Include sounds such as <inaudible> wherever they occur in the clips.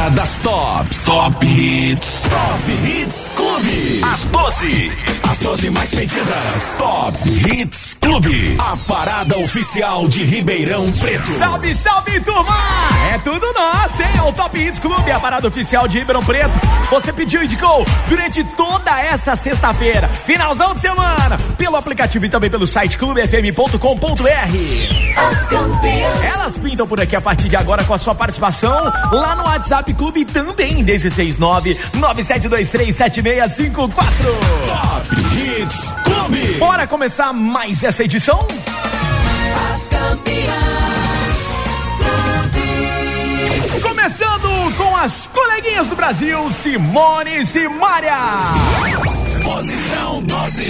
hora das tops. Top Hits. Top Hits Clube. As 12. As 12 mais pedidas. Top Hits Clube. A parada oficial de Ribeirão Preto. Salve, salve, turma! É tudo nosso, hein? É o Top Hits Clube, a parada oficial de Ribeirão Preto. Você pediu e indicou durante toda essa sexta-feira, finalzão de semana, pelo aplicativo e também pelo site clubefm.com.br. Elas pintam por aqui a partir de agora com a sua participação lá no WhatsApp Clube também, 169 97237654. Top Hits Clube. Bora começar mais essa edição? As campeãs. Começando com as coleguinhas do Brasil, Simone e Simária. Posição 12.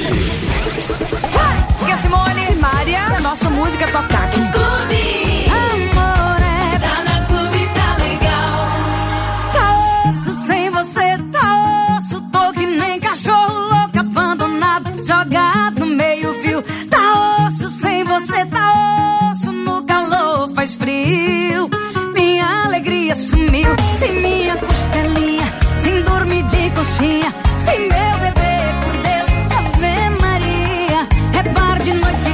Porque a Simone Simária. e a nossa música tocar aqui. Clube. Fio. Tá osso sem você, tá osso. No calor faz frio. Minha alegria sumiu, sem minha costelinha, sem dormir de coxinha, sem meu bebê, por Deus, Ave Maria. É bar de noite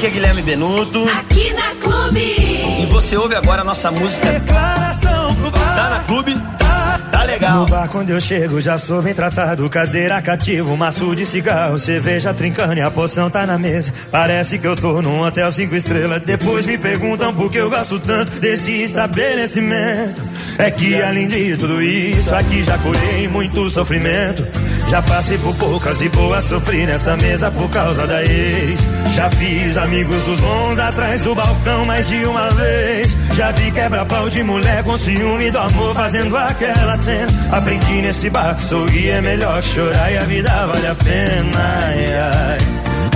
Aqui é Guilherme Benuto. Aqui na clube. e você ouve agora a nossa música. Declaração pro bar. Tá na Clube, tá, tá legal. No bar quando eu chego já sou bem tratado. Cadeira cativa, um maço de cigarro Cerveja trincando e a poção tá na mesa. Parece que eu tô num hotel cinco estrelas. Depois me perguntam por que eu gosto tanto Desse estabelecimento. É que além de tudo isso Aqui já colhei muito sofrimento Já passei por poucas e boas Sofri nessa mesa por causa da ex Já fiz amigos dos bons Atrás do balcão mais de uma vez Já vi quebra-pau de mulher com ciúme do amor fazendo aquela cena. Aprendi nesse bar que sorrir é melhor chorar e a vida vale a pena. Ai, ai,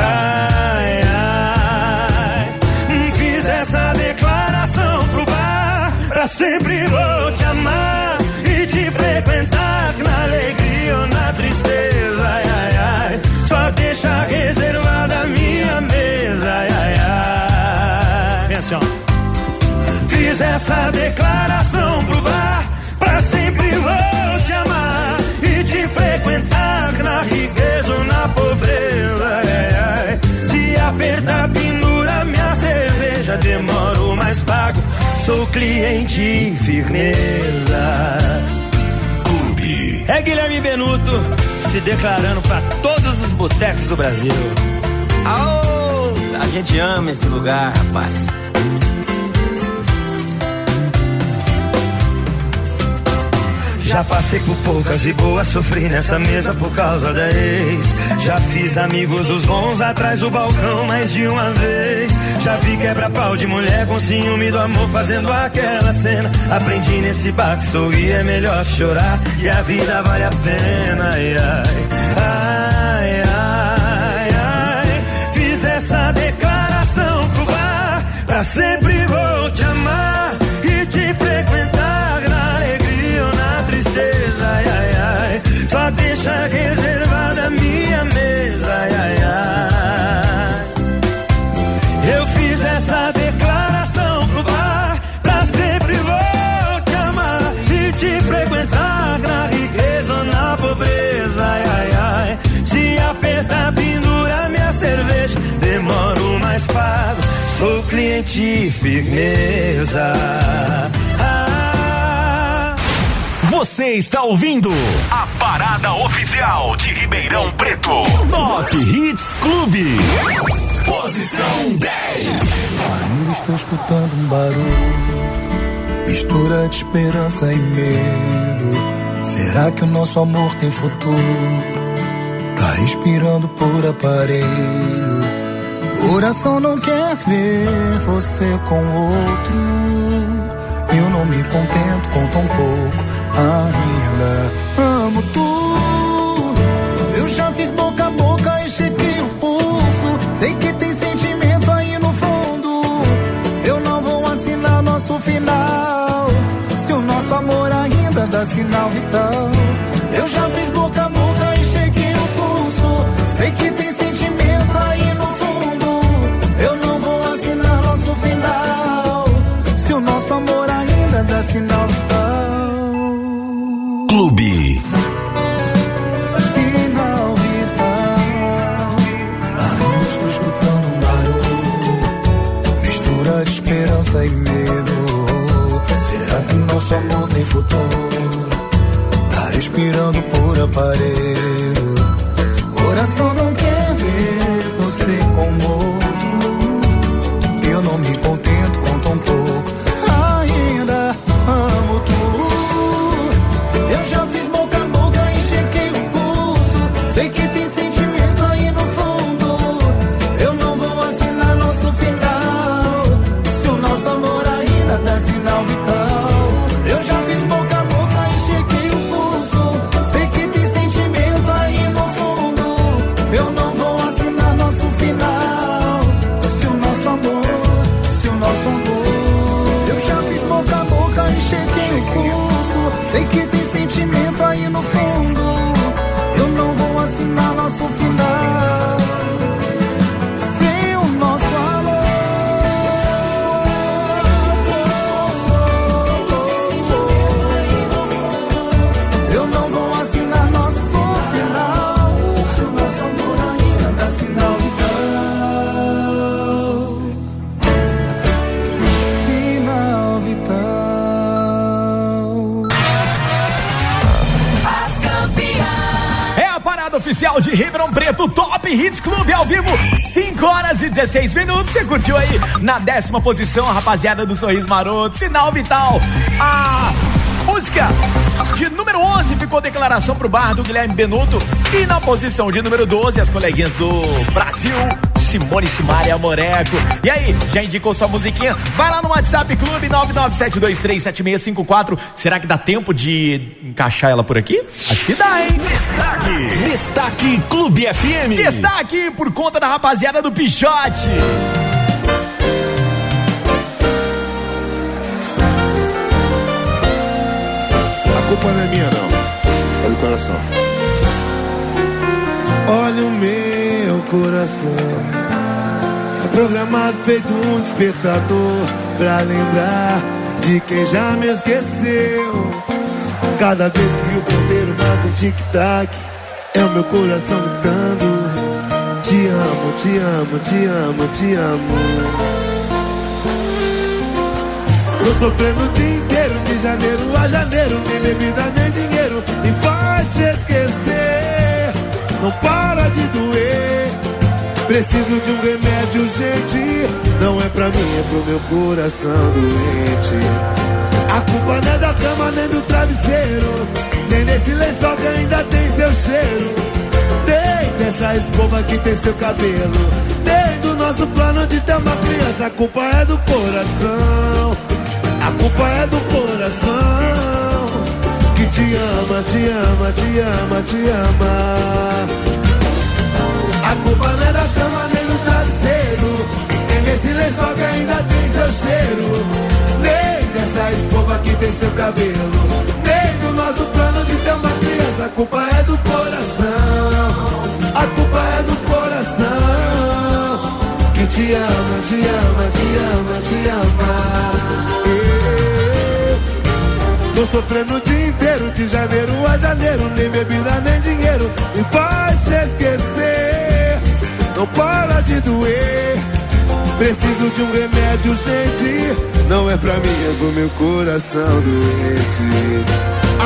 ai, ai. Hum, Fiz essa declaração pro bar. Pra sempre vou te amar e te frequentar Fiz essa declaração pro bar Pra sempre vou te amar E te frequentar na riqueza ou na pobreza ai, ai. Se apertar pendura minha cerveja Demoro mais pago Sou cliente e firmeza Clube. É Guilherme Benuto se declarando pra todos os botecos do Brasil. Aô, a gente ama esse lugar, rapaz. Já passei por poucas e boas, sofri nessa mesa por causa da ex. Já fiz amigos dos bons atrás do balcão mais de uma vez. Já vi quebra-pau de mulher com ciúme do amor fazendo aquela cena. Aprendi nesse bar que sorrir é melhor chorar e a vida vale a pena. Ai, ai, ai, ai, ai. Fiz essa declaração pro bar pra sempre ai. Deixa reservada minha mesa. Ai, ai, ai. Eu fiz essa declaração pro bar Pra sempre vou te amar E te frequentar na riqueza ou na pobreza Ai, ai, ai Se apertar, pendura minha cerveja Demoro, mais pago Sou cliente firmeza ah, Você está ouvindo a parada oficial de Ribeirão Preto. Top Hits Clube. Posição 10. Ainda estou escutando um barulho, mistura de esperança e medo. Será que o nosso amor tem futuro? Tá respirando por aparelho. Coração não quer ver você com outro. Eu não me contento com tão pouco ainda. Amo tudo. Eu já fiz boca a boca e chequei o pulso. Sei que tem sentimento aí no fundo. Eu não vou assinar nosso final. Se o nosso amor ainda dá sinal vital. Amor tem futuro? Tá respirando por aparelho. 16 minutos. Você curtiu aí na décima posição, a rapaziada do Sorriso Maroto, Sinal Vital. A música de número 11 ficou declaração pro bar do Guilherme Benuto. E na posição de número 12, as coleguinhas do Brasil. Simone Simaria Moreco. E aí, já indicou sua musiquinha? Vai lá no WhatsApp Clube 997237654. Será que dá tempo de encaixar ela por aqui? Acho que dá, hein? Destaque. Destaque Clube FM. Destaque por conta da rapaziada do Pichote. Culpa não é minha, não. É do coração. Olha o meu coração. Tá programado feito um despertador pra lembrar de quem já me esqueceu. Cada vez que o ponteiro marca um tic-tac, é o meu coração gritando. Te amo, te amo, te amo, te amo. Tô sofrendo o dia inteiro, de janeiro a janeiro, nem bebida nem dinheiro, me faz te esquecer. Não para de doer. Preciso de um remédio urgente. Não é pra mim, é pro meu coração doente. A culpa não é da cama nem do travesseiro, nem desse lençol que ainda tem seu cheiro. Nem dessa escova que tem seu cabelo, nem do nosso plano de ter uma criança. A culpa é do coração, a culpa é do coração. Que te ama, te ama, te ama, te ama. A culpa não é da cama nem do travesseiro, nem desse lençol que ainda tem seu cheiro. Nem dessa escova que tem seu cabelo Nem do nosso plano de ter uma criança A culpa é do coração A culpa é do coração Que te ama, te ama, te ama, te ama Tô sofrendo o dia inteiro De janeiro a janeiro Nem bebida nem dinheiro Me faz esquecer Não para de doer Preciso de um remédio urgente não é pra mim, é pro meu coração doente.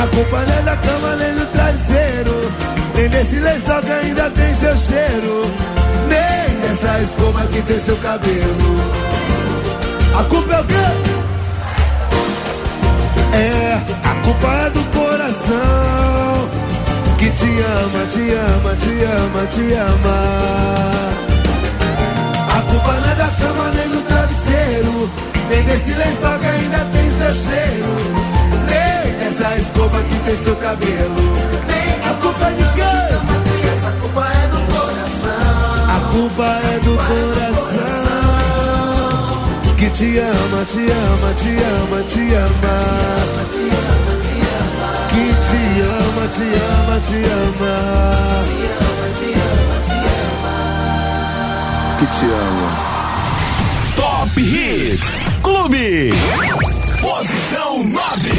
A culpa não é da cama nem do travesseiro, nem desse lençol que ainda tem seu cheiro, nem dessa escova que tem seu cabelo. A culpa é o quê? É, a culpa é do coração que te ama, te ama, te ama, te ama. A culpa não é da cama nem do travesseiro. Nem desse lençol que ainda tem seu cheiro Nem dessa escova que tem seu cabelo Nem a culpa é de quem? A culpa é do coração A culpa é do coração Que te ama, te ama, te ama, te ama Que te ama, te ama, te ama Que te ama Top Hits Clube. Posição 9.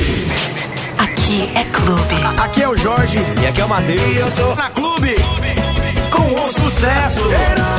Aqui é Clube. Aqui é o Jorge. E aqui é o Matheus. E eu tô na Clube. Com o sucesso. Tá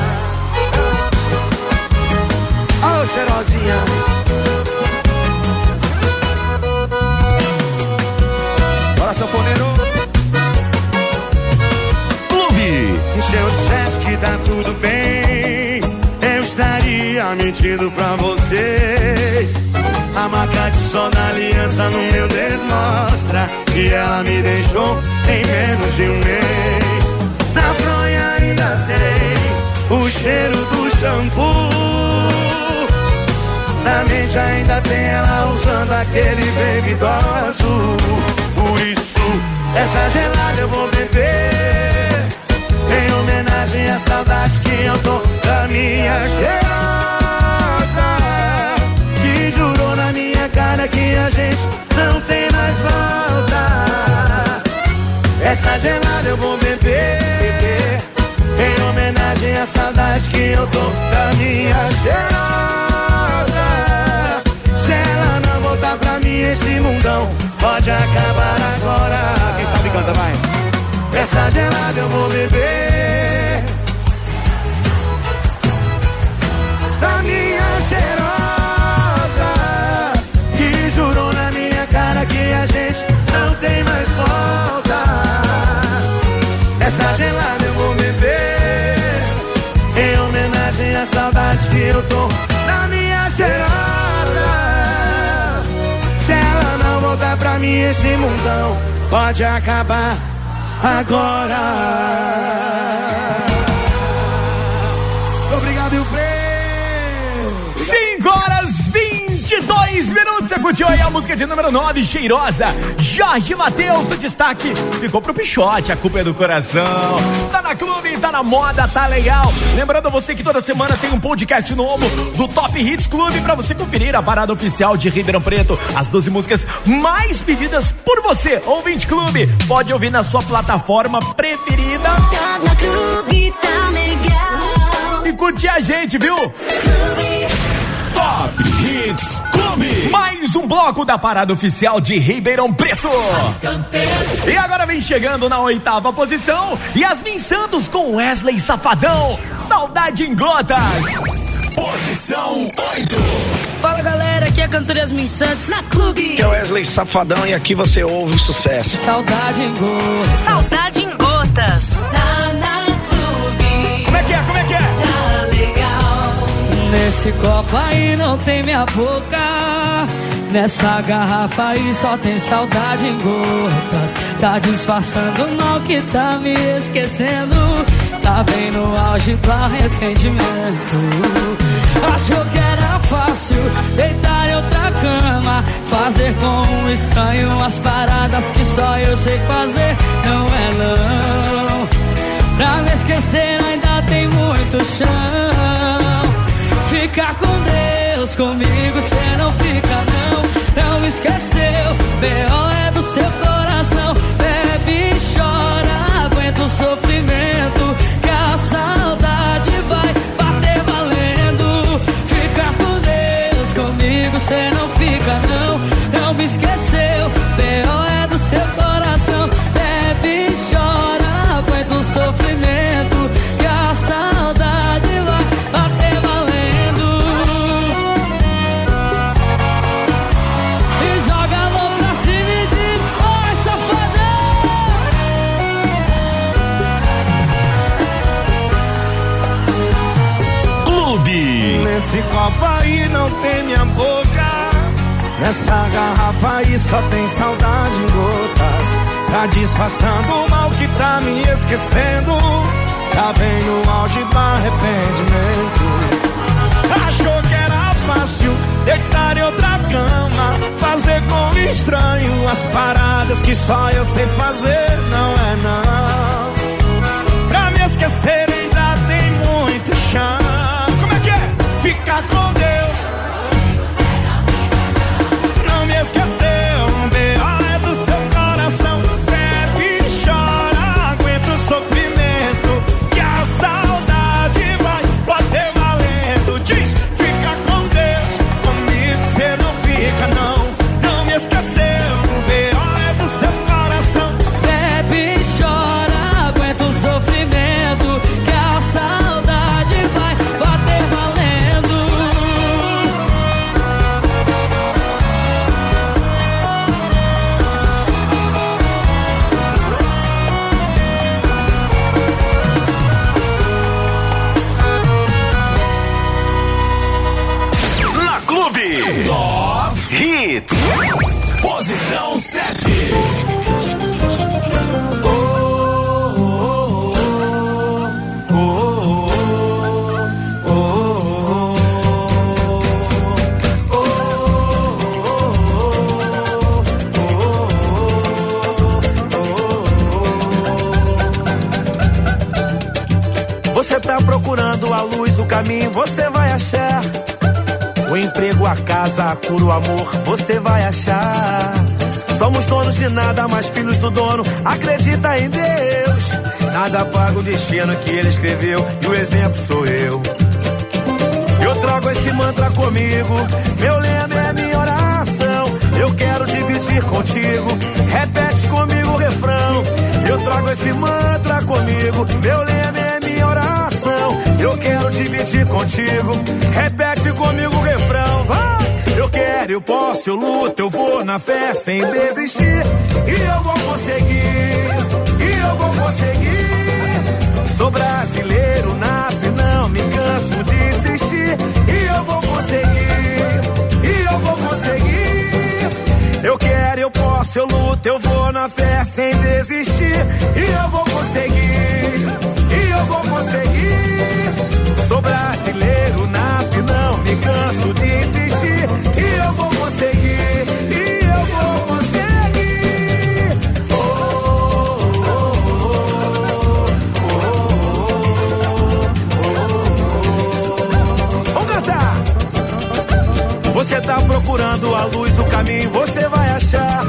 Ô, cheirosinha. sanfoneiro. Clube. Se eu dissesse que tá tudo bem, eu estaria mentindo pra vocês. A marca de sol da aliança no meu dedo mostra que ela me deixou em menos de um mês. Na fronha ainda tem o cheiro do shampoo. Mente ainda tem ela usando aquele baby doll azul. Por isso essa gelada eu vou beber. Em homenagem à saudade que eu tô da minha cheirosa Que jurou na minha cara que a gente não tem mais volta. Essa gelada eu vou beber. Em homenagem à saudade que eu tô da minha cheirosa esse mundão pode acabar agora. Quem sabe canta, vai. Essa gelada eu vou beber. Esse mundão pode acabar agora. Você curtiu aí a música de número 9, Cheirosa. Jorge Matheus, o destaque ficou pro Pichote, a culpa é do coração. Tá na clube, tá na moda, tá legal. Lembrando você que toda semana tem um podcast novo do Top Hits Clube pra você conferir a parada oficial de Ribeirão Preto. As 12 músicas mais pedidas por você, ouvinte clube. Pode ouvir na sua plataforma preferida. Tá na clube, tá legal. E curtir a gente, viu? Top Hits Clube. Mais um bloco da parada oficial de Ribeirão Preto. E agora vem chegando na oitava posição, Yasmin Santos com Wesley Safadão. Saudade em gotas. Posição 8. Fala galera, aqui é a cantora Yasmin Santos. Na clube. Que é Wesley Safadão e aqui você ouve o sucesso. Saudade em gosto. Saudade em gotas. Tá na clube. Como é que é? Como é que é? Tá legal. Nesse copo aí não tem minha boca. Nessa garrafa aí só tem saudade em gotas. Tá disfarçando o mal que tá me esquecendo. Tá bem no auge do arrependimento. Achou que era fácil deitar em outra cama. Fazer com um estranho as paradas que só eu sei fazer. Não é não. Pra me esquecer ainda tem muito chão. Fica com Deus, comigo cê não fica não. Não esqueceu, B.O. é do seu coração. Bebe chora, aguenta o sofrimento. Que a saudade vai bater valendo. Fica com Deus, comigo cê não fica não. Não me esqueceu, B.O. é do seu coração. Bebe chora, aguenta o sofrimento. Que a saudade Copo aí não tem minha boca. Nessa garrafa aí só tem saudade em gotas. Tá disfarçando o mal que tá me esquecendo. Tá bem no auge do arrependimento. Achou que era fácil deitar em outra cama. Fazer com estranho as paradas que só eu sei fazer. Não é não. Pra me esquecer você vai achar. O emprego, a casa, a cura, o amor, você vai achar. Somos donos de nada, mas filhos do dono, acredita em Deus. Nada paga o destino que ele escreveu, e o exemplo sou eu. Eu trago esse mantra comigo, meu lema é minha oração. Eu quero dividir contigo, repete comigo o refrão. Eu trago esse mantra comigo, meu lema. Eu quero dividir contigo, repete comigo o refrão. Vai! Eu quero, eu posso, eu luto, eu vou na fé sem desistir. E eu vou conseguir, e eu vou conseguir. Sou brasileiro nato e não me canso de insistir. E eu vou conseguir, e eu vou conseguir. Eu quero, eu posso, eu luto, eu vou na fé sem desistir. E eu vou conseguir, e eu vou conseguir. Sou brasileiro nato e não me canso de insistir. E eu vou conseguir, e eu vou conseguir. Vamos cantar. Você tá procurando a luz, o caminho você vai achar.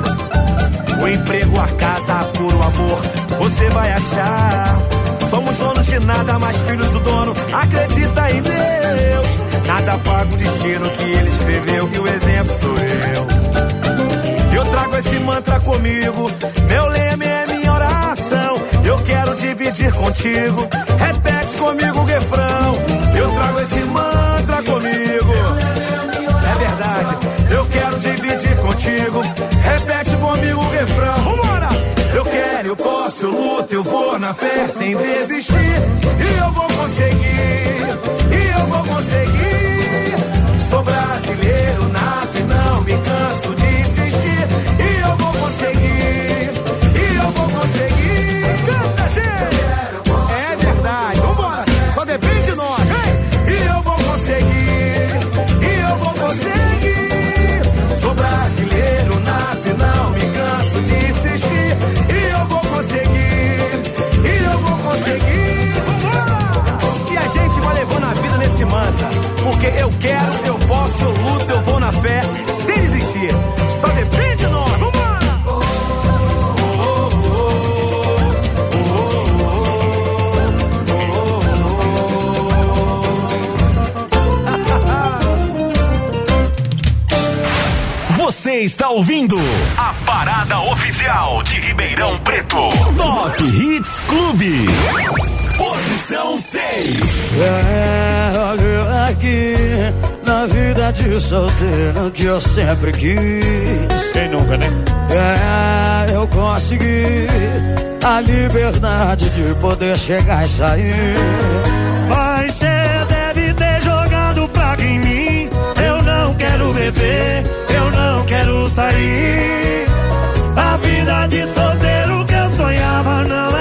O emprego, a casa, por o amor, você vai achar. Somos donos de nada, mas filhos do dono. Acredita em Deus. Nada paga o destino que ele escreveu. E o exemplo sou eu. Eu trago esse mantra comigo. Meu lema é minha oração. Eu quero dividir contigo. Repete comigo o refrão. Eu trago esse mantra comigo. É verdade. Eu quero dividir contigo. Repete comigo o refrão. Vambora! Eu posso, eu luto, eu vou na fé sem desistir. E eu vou conseguir. E eu vou conseguir. Sou brasileiro nato e não me canso de insistir. E eu vou conseguir. Porque eu quero, eu posso, eu luto, eu vou na fé. Sem desistir. Só depende de nós. Vambora! Você está ouvindo a parada oficial de Ribeirão Preto. Top Hits Clube. Posição 6. É, olha aqui, na vida de solteiro que eu sempre quis. Quem nunca, né? É, eu consegui a liberdade de poder chegar e sair. Mas cê deve ter jogado praga em mim. Eu não quero beber, eu não quero sair. A vida de solteiro que eu sonhava não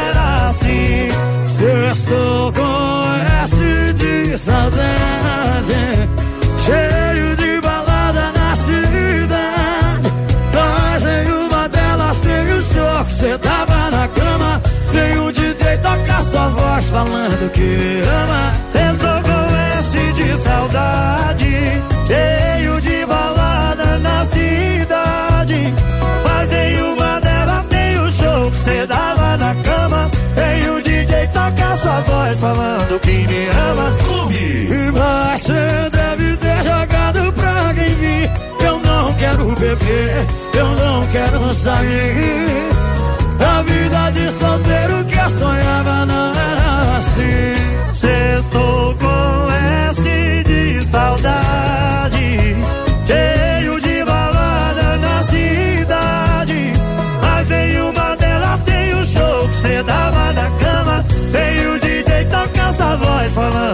estou com S de saudade, cheio de balada na cidade. Mas em uma delas tem o show que cê tava na cama. Tem um DJ tocar sua voz falando que ama. Só com S de saudade, cheio de balada na cidade. Mas em uma delas tem o show que cê dava na cama. Tem o sua voz falando que me ama. E mas cê deve ter jogado praga em mim. Eu não quero beber, eu não quero sair.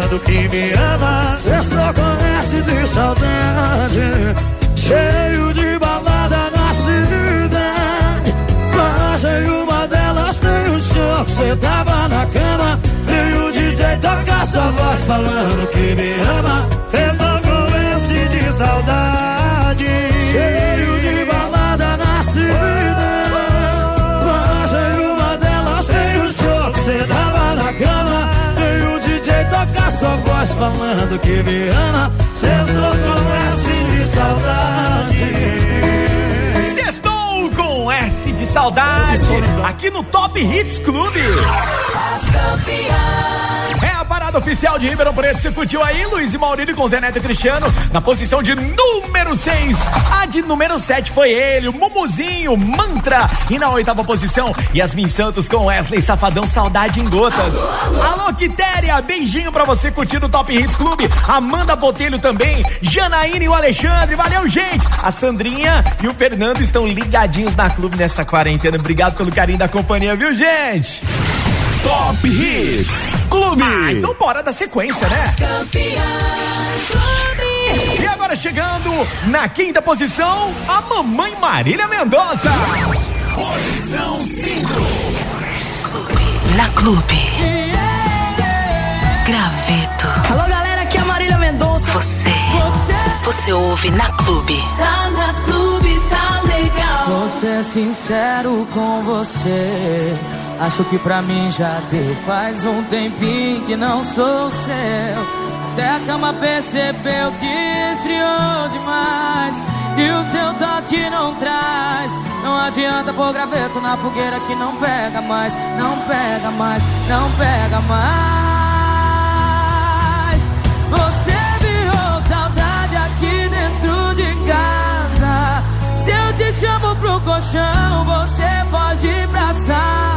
Falando que me ama. Sextou com S de saudade, cheio de balada na cidade. Mas em uma delas tem o show que cê tava na cama. E o DJ toca sua voz falando que me ama. Sextou com S de saudade, Cheio de balada voz falando que me ama. Sextou com S de saudade. Sextou com S de saudade. Aqui no Top Hits Clube. É a oficial de Ribeirão Preto. Você curtiu aí, Luiz e Maurílio com Zé Neto e Cristiano na posição de número 6. A de número 7 foi ele, o Mumuzinho, Mantra. E na oitava posição, Yasmin Santos com Wesley Safadão, Saudade em Gotas. Alô, Quitéria, beijinho pra você curtindo o Top Hits Clube. Amanda Botelho também, Janaína e o Alexandre. Valeu, gente. A Sandrinha e o Fernando estão ligadinhos na clube nessa quarentena. Obrigado pelo carinho da companhia, viu, gente? Top Hits Clube. Ah, então bora da sequência, né? E agora chegando na quinta posição, a mamãe Marília Mendonça. Posição 5. Na Clube. Graveto. Alô, galera, aqui é a Marília Mendonça. Você. Você ouve na Clube. Tá na clube, tá legal. Vou ser sincero com você. Acho que pra mim já deu. Faz um tempinho que não sou seu. Até a cama percebeu que esfriou demais. E o seu toque não traz. Não adianta pôr graveto na fogueira que não pega mais, não pega mais, não pega mais. Você virou saudade aqui dentro de casa. Se eu te chamo pro colchão, você pode ir pra sala.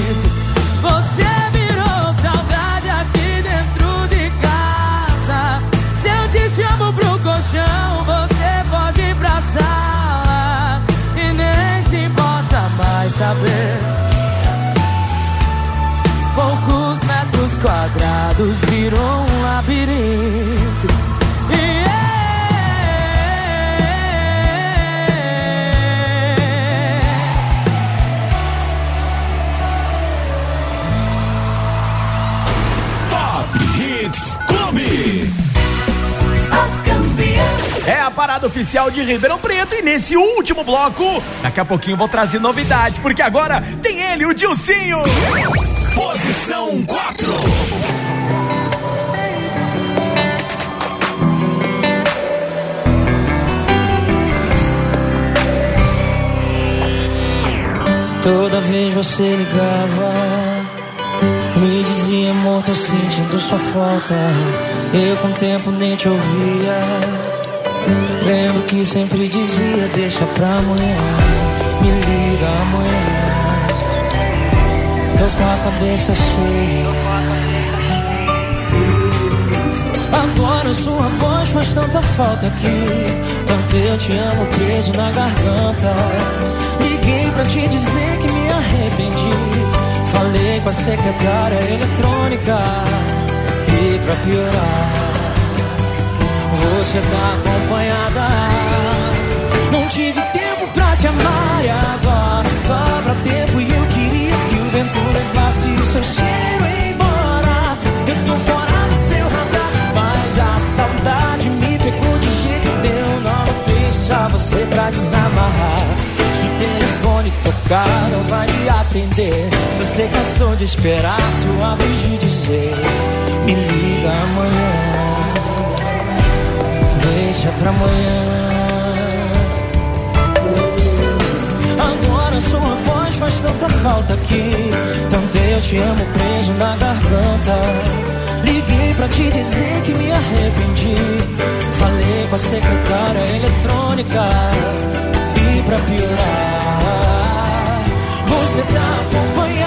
Mais saber. Poucos metros quadrados virou um labirinto. Oficial de Ribeirão Preto e nesse último bloco, daqui a pouquinho vou trazer novidade, porque agora tem ele, o Dilcinho. Posição 4. Toda vez você ligava, me dizia amor, tô sentindo sua falta. Eu com o tempo nem te ouvia. Lembro que sempre dizia, deixa pra amanhã, me liga amanhã. Tô com a cabeça cheia. Agora sua voz faz tanta falta aqui. Tanto eu te amo preso na garganta. Liguei pra te dizer que me arrependi. Falei com a secretária eletrônica. E pra piorar, você tá acompanhada. Não tive tempo pra te amar e agora sobra tempo. E eu queria que o vento levasse o seu cheiro embora. Eu tô fora do seu radar, mas a saudade me pegou de jeito deu. Não deixar você pra desamarrar. Se o telefone tocar, não vai me atender. Você cansou de esperar sua vez de dizer: Me liga amanhã. Pra amanhã. Agora sua voz faz tanta falta aqui. Tanto eu te amo preso na garganta. Liguei pra te dizer que me arrependi. Falei com a secretária eletrônica. E pra piorar, você tá acompanhada.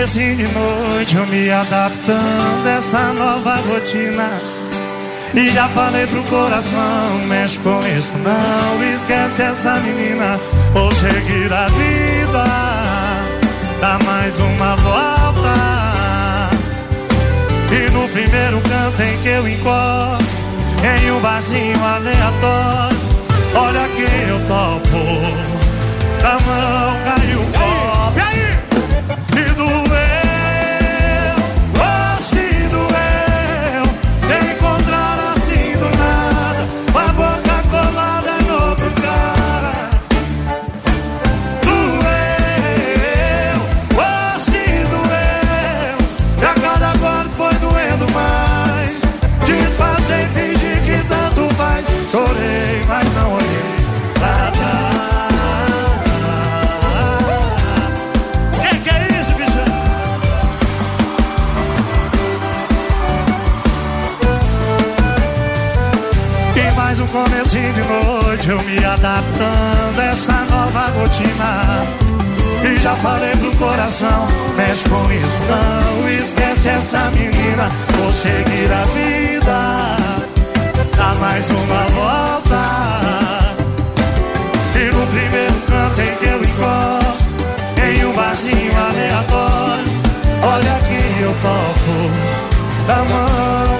Comecinho de noite, eu me adaptando a essa nova rotina. E já falei pro coração, mexe com isso não, esquece essa menina, vou seguir a vida, dá mais uma volta. E no primeiro canto em que eu encosto, em um barzinho aleatório, olha quem eu topo, da mão caiu o adaptando essa nova rotina. E já falei pro coração Mexe com isso não Esquece essa menina Vou seguir a vida. Dá mais uma volta. E no primeiro canto em que eu encosto Em um barzinho aleatório Olha que eu topo Da mão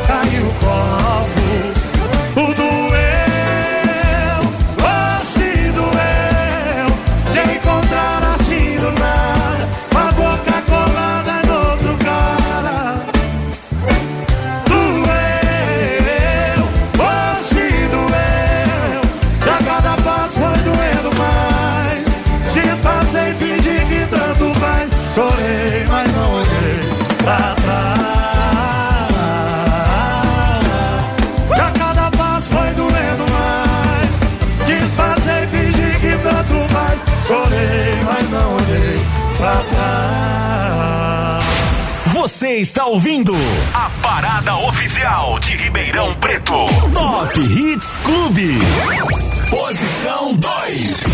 Você está ouvindo a parada oficial de Ribeirão Preto. Top Hits Clube. Posição 2.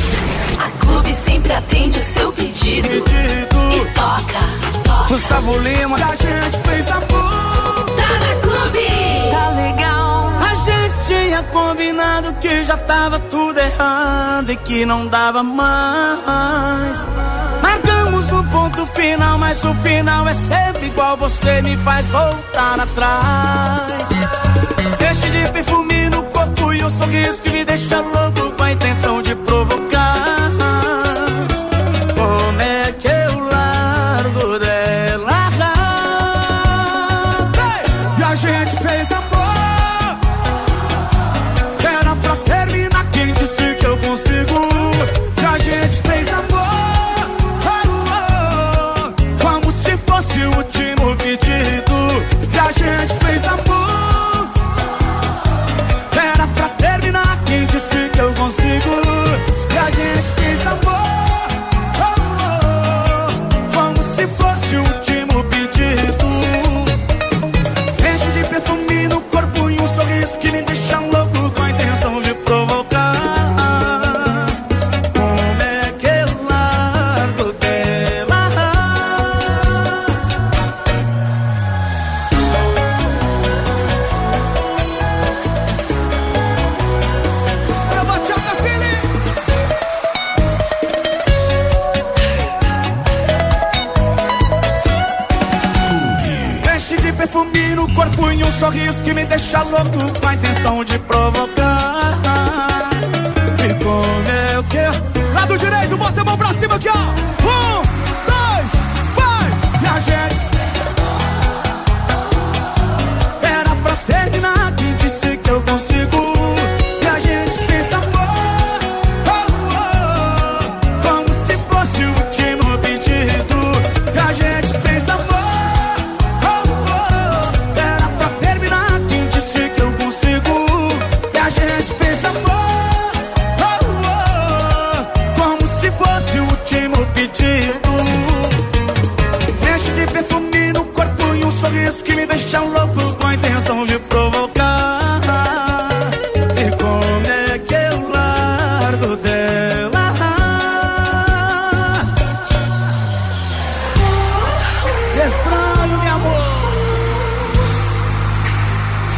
A Clube sempre atende o seu pedido. E toca. toca. Gustavo Lima, a gente fez amor. Tá na Clube. Tá legal. A gente tinha combinado que já tava tudo errado e que não dava mais. Marcamos um ponto final, mas o final é sempre igual. Você me faz voltar atrás. Deixe de perfume no corpo e um sorriso que me deixa louco com a intenção de provocar.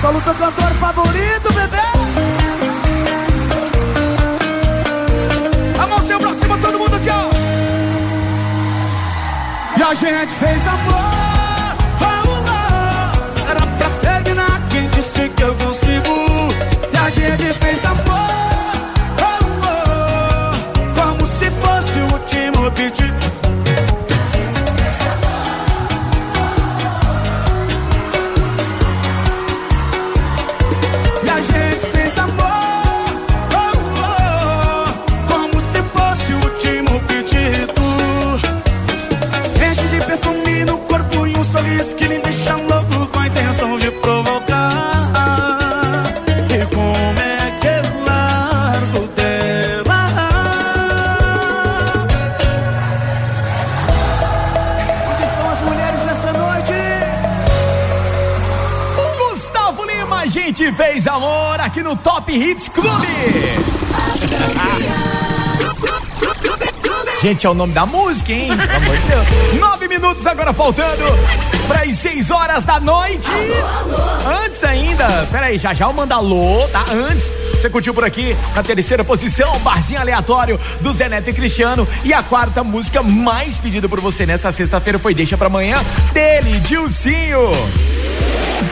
Solo teu cantor favorito, bebê. A mãozinha pra cima, todo mundo aqui, ó. E a gente fez amor. Era pra terminar, quem disse que eu consigo? E a gente fez amor. Aqui no Top Hits Clube. Gente, é o nome da música, hein? Nove minutos agora faltando para as seis horas da noite. Antes ainda, peraí, já já eu mando alô, tá? Antes, você curtiu por aqui na terceira posição, barzinho aleatório do Zé Neto e Cristiano. E a quarta música mais pedida por você nessa sexta-feira foi Deixa Pra Amanhã, dele, Dilcinho.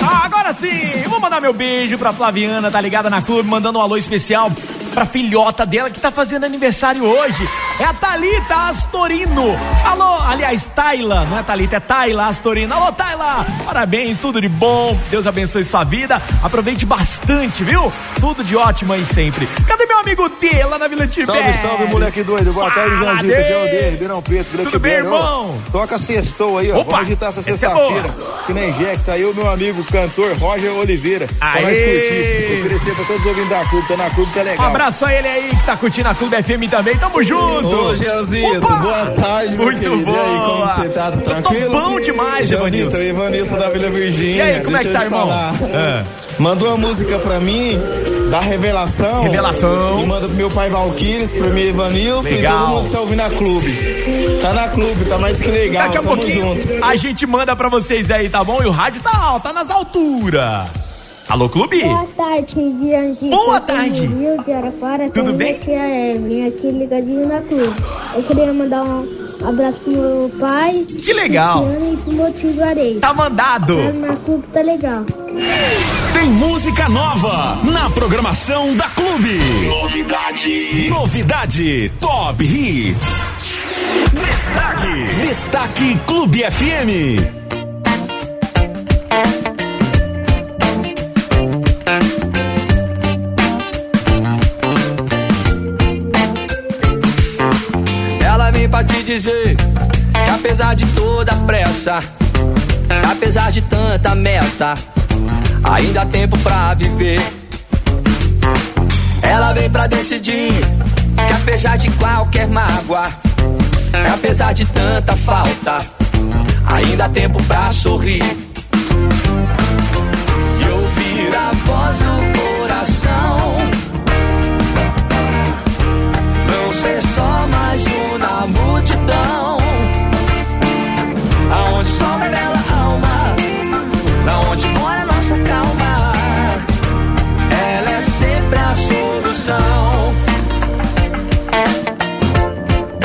Ah, agora sim, vou mandar meu beijo pra Flaviana, tá ligada na clube, mandando um alô especial pra filhota dela que tá fazendo aniversário hoje. É a Thalita Astorino. Alô, aliás, Taila, não é Thalita, é Taila Astorino. Alô, Taila, parabéns, tudo de bom, Deus abençoe sua vida, aproveite bastante, viu? Tudo de ótimo aí sempre. Cadê meu amigo D lá na Vila Tibete? Salve, salve, moleque doido. Boa tarde, Fala, Joãozito. Aqui é o. D, Ribeirão Preto, Vila Tudo bem. Ô, irmão? Toca sextou aí, ó. Opa, Vamos agitar essa é sexta-feira. boa. que nem Jack, tá aí o meu amigo cantor Roger Oliveira. Pra Aê! nós curtir. Oferecer pra todos os ouvintes da clube. Tá na clube, tá Um legal. abraço a ele aí que tá curtindo a Clube FM também. Tamo junto. Ô, Jeanzito, Opa! boa tarde, Muito querido. bom. E aí, como você tá? Tá tranquilo? bom demais, Jeanzito, Evanilson. Evanilson da Vila Virgínia. E aí, como é que Deixa tá, eu te irmão? É. Mandou uma música pra mim, da Revelação. Revelação. E manda pro meu pai Valquíris, pro meu Evanilson Legal. e todo mundo que tá ouvindo a clube. Tá na clube, tá mais que legal. Daqui a Tamo pouquinho junto. a gente manda pra vocês aí, tá bom? E o rádio tá alto, tá nas alturas. Alô, clube? Boa tarde, Diangi. Boa tarde. Rio de Araraquara. Tudo bem? Aqui é a Evelyn, aqui ligadinho na clube. Eu queria mandar um abraço pro meu pai. Que legal. E pro meu tio. Tá mandado. Tá na clube, tá legal. Tem música nova na programação da Clube. Novidade. Novidade. Top Hits. Destaque. Destaque Clube FM. Dizer que apesar de toda a pressa, apesar de tanta meta, ainda há tempo pra viver. Ela vem pra decidir que apesar de qualquer mágoa, apesar de tanta falta, ainda há tempo pra sorrir. E ouvir a voz do coração. Multidão. Aonde o sol revela a alma, na onde mora nossa calma. Ela é sempre a solução.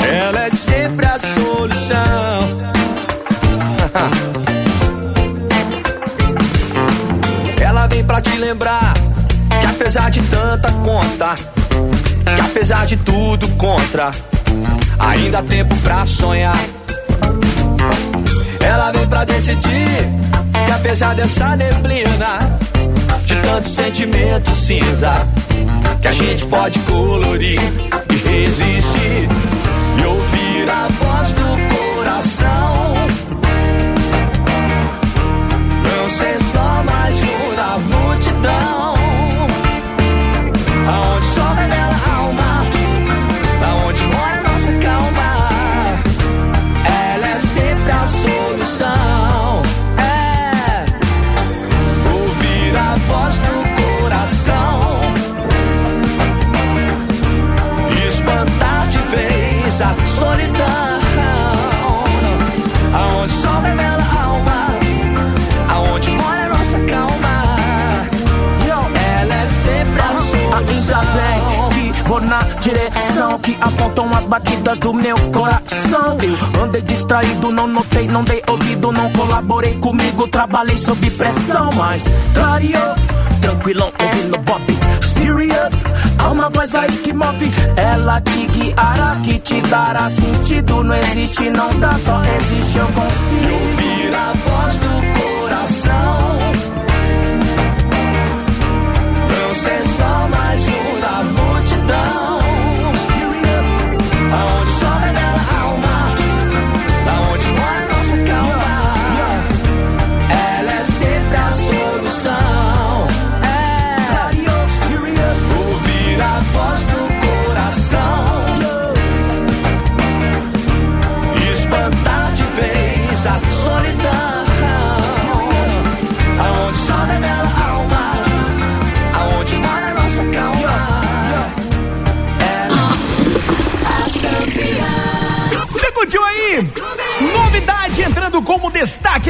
Ela é sempre a solução. <laughs> Ela vem pra te lembrar que apesar de tanta conta, que apesar de tudo contra, ainda há tempo pra sonhar. Ela vem pra decidir que apesar dessa neblina, de tanto sentimento cinza, que a gente pode colorir e resistir e ouvir a voz do coração. Apontam as batidas do meu coração. Eu andei distraído, não notei, não dei ouvido, não colaborei comigo, trabalhei sob pressão, mas clareou, tranquilão, ouvindo Bob. Steer up, há uma voz aí que move, ela te guiará, que te dará sentido. Não existe, não dá, só existe, eu consigo. Ouvir a voz do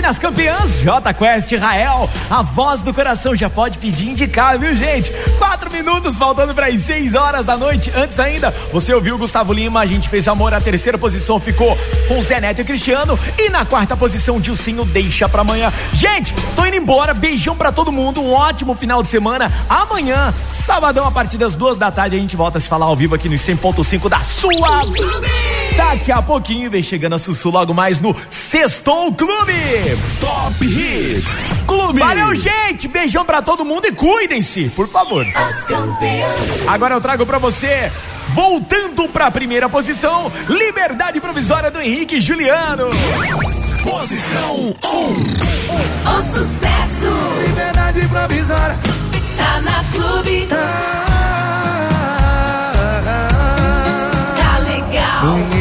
nas campeãs. J Quest Rael, a voz do coração já pode pedir indicar, viu, gente? Quatro minutos faltando para as seis horas da noite. Antes ainda, você ouviu Gustavo Lima, a gente fez amor. A terceira posição ficou com Zé Neto e Cristiano. E na quarta posição, Dilcinho deixa pra amanhã. Gente, tô indo embora. Beijão pra todo mundo. Um ótimo final de semana. Amanhã, sabadão, a partir das duas da tarde, a gente volta a se falar ao vivo aqui no 100.5 da sua. Daqui a pouquinho vem chegando a Sussu logo mais no Sextou Clube. Top Hits Clube. Valeu, gente. Beijão pra todo mundo e cuidem-se, por favor. Agora eu trago pra você, voltando pra primeira posição, Liberdade Provisória do Henrique e Juliano. Posição 1. O sucesso Liberdade provisória. tá na clube. Tá legal.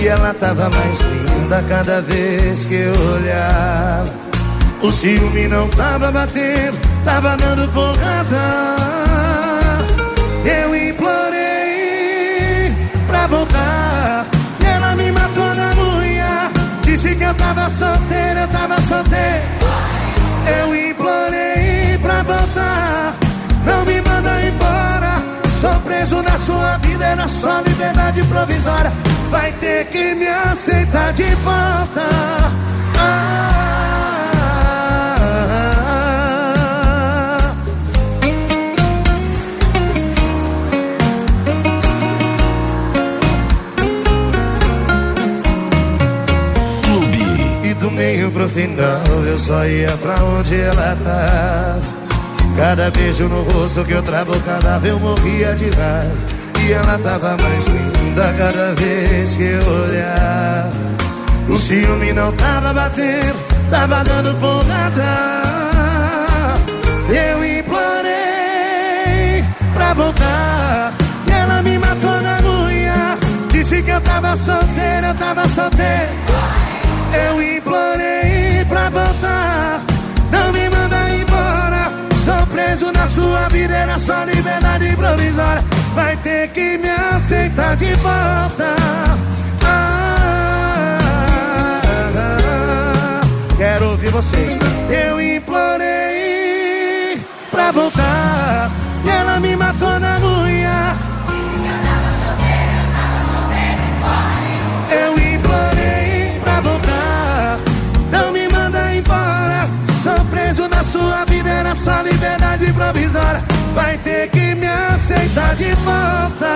E ela tava mais linda cada vez que eu olhava. O ciúme não tava batendo, tava dando porrada. Eu implorei pra voltar. E ela me matou na unha. Disse que eu tava solteiro, eu tava solteiro. Eu implorei pra voltar. Não me manda embora. Sou preso na sua vida, era só liberdade provisória. Vai ter que me aceitar de volta. Ah, Clube. E do meio pro final eu só ia pra onde ela tava. Cada beijo no rosto que eu travo cadáver eu morria de raiva. E ela tava mais linda cada vez que eu olhava. O ciúme não tava batendo, tava dando porrada. Eu implorei pra voltar. E ela me matou na unha. Disse que eu tava solteiro, eu tava solteiro. Eu implorei pra voltar. Não me manda embora. Sou preso na sua vida, era só liberdade provisória. Vai ter que me aceitar de volta. Ah, quero ouvir vocês. Eu implorei pra voltar. E ela me matou na unha. Eu implorei pra voltar. Não me manda embora. Sou preso na sua vida, era só liberdade provisória. Vai ter que aceitar de volta.